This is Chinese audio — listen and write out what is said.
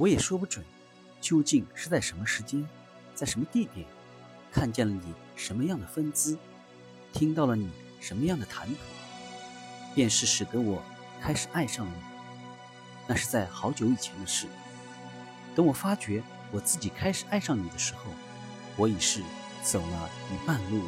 我也说不准，究竟是在什么时间，在什么地点，看见了你什么样的风姿，听到了你什么样的谈吐，便是使得我开始爱上了你。那是在好久以前的事。等我发觉我自己开始爱上你的时候，我已是走了一半路。